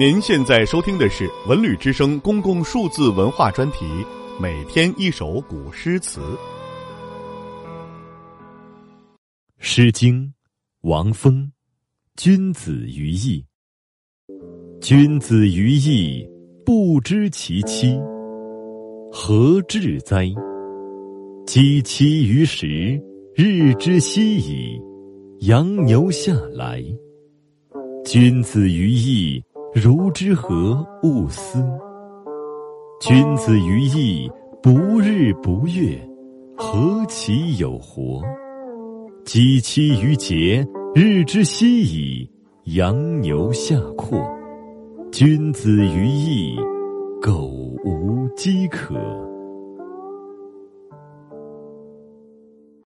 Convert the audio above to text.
您现在收听的是《文旅之声》公共数字文化专题，每天一首古诗词。《诗经》，王风，君子于义。君子于义，不知其妻，何至哉？积其于时，日之夕矣。羊牛下来，君子于义，如之何勿思？君子于义，不日不月，何其有活？积其于节，日之夕矣。羊牛下阔，君子于义，苟无饥渴。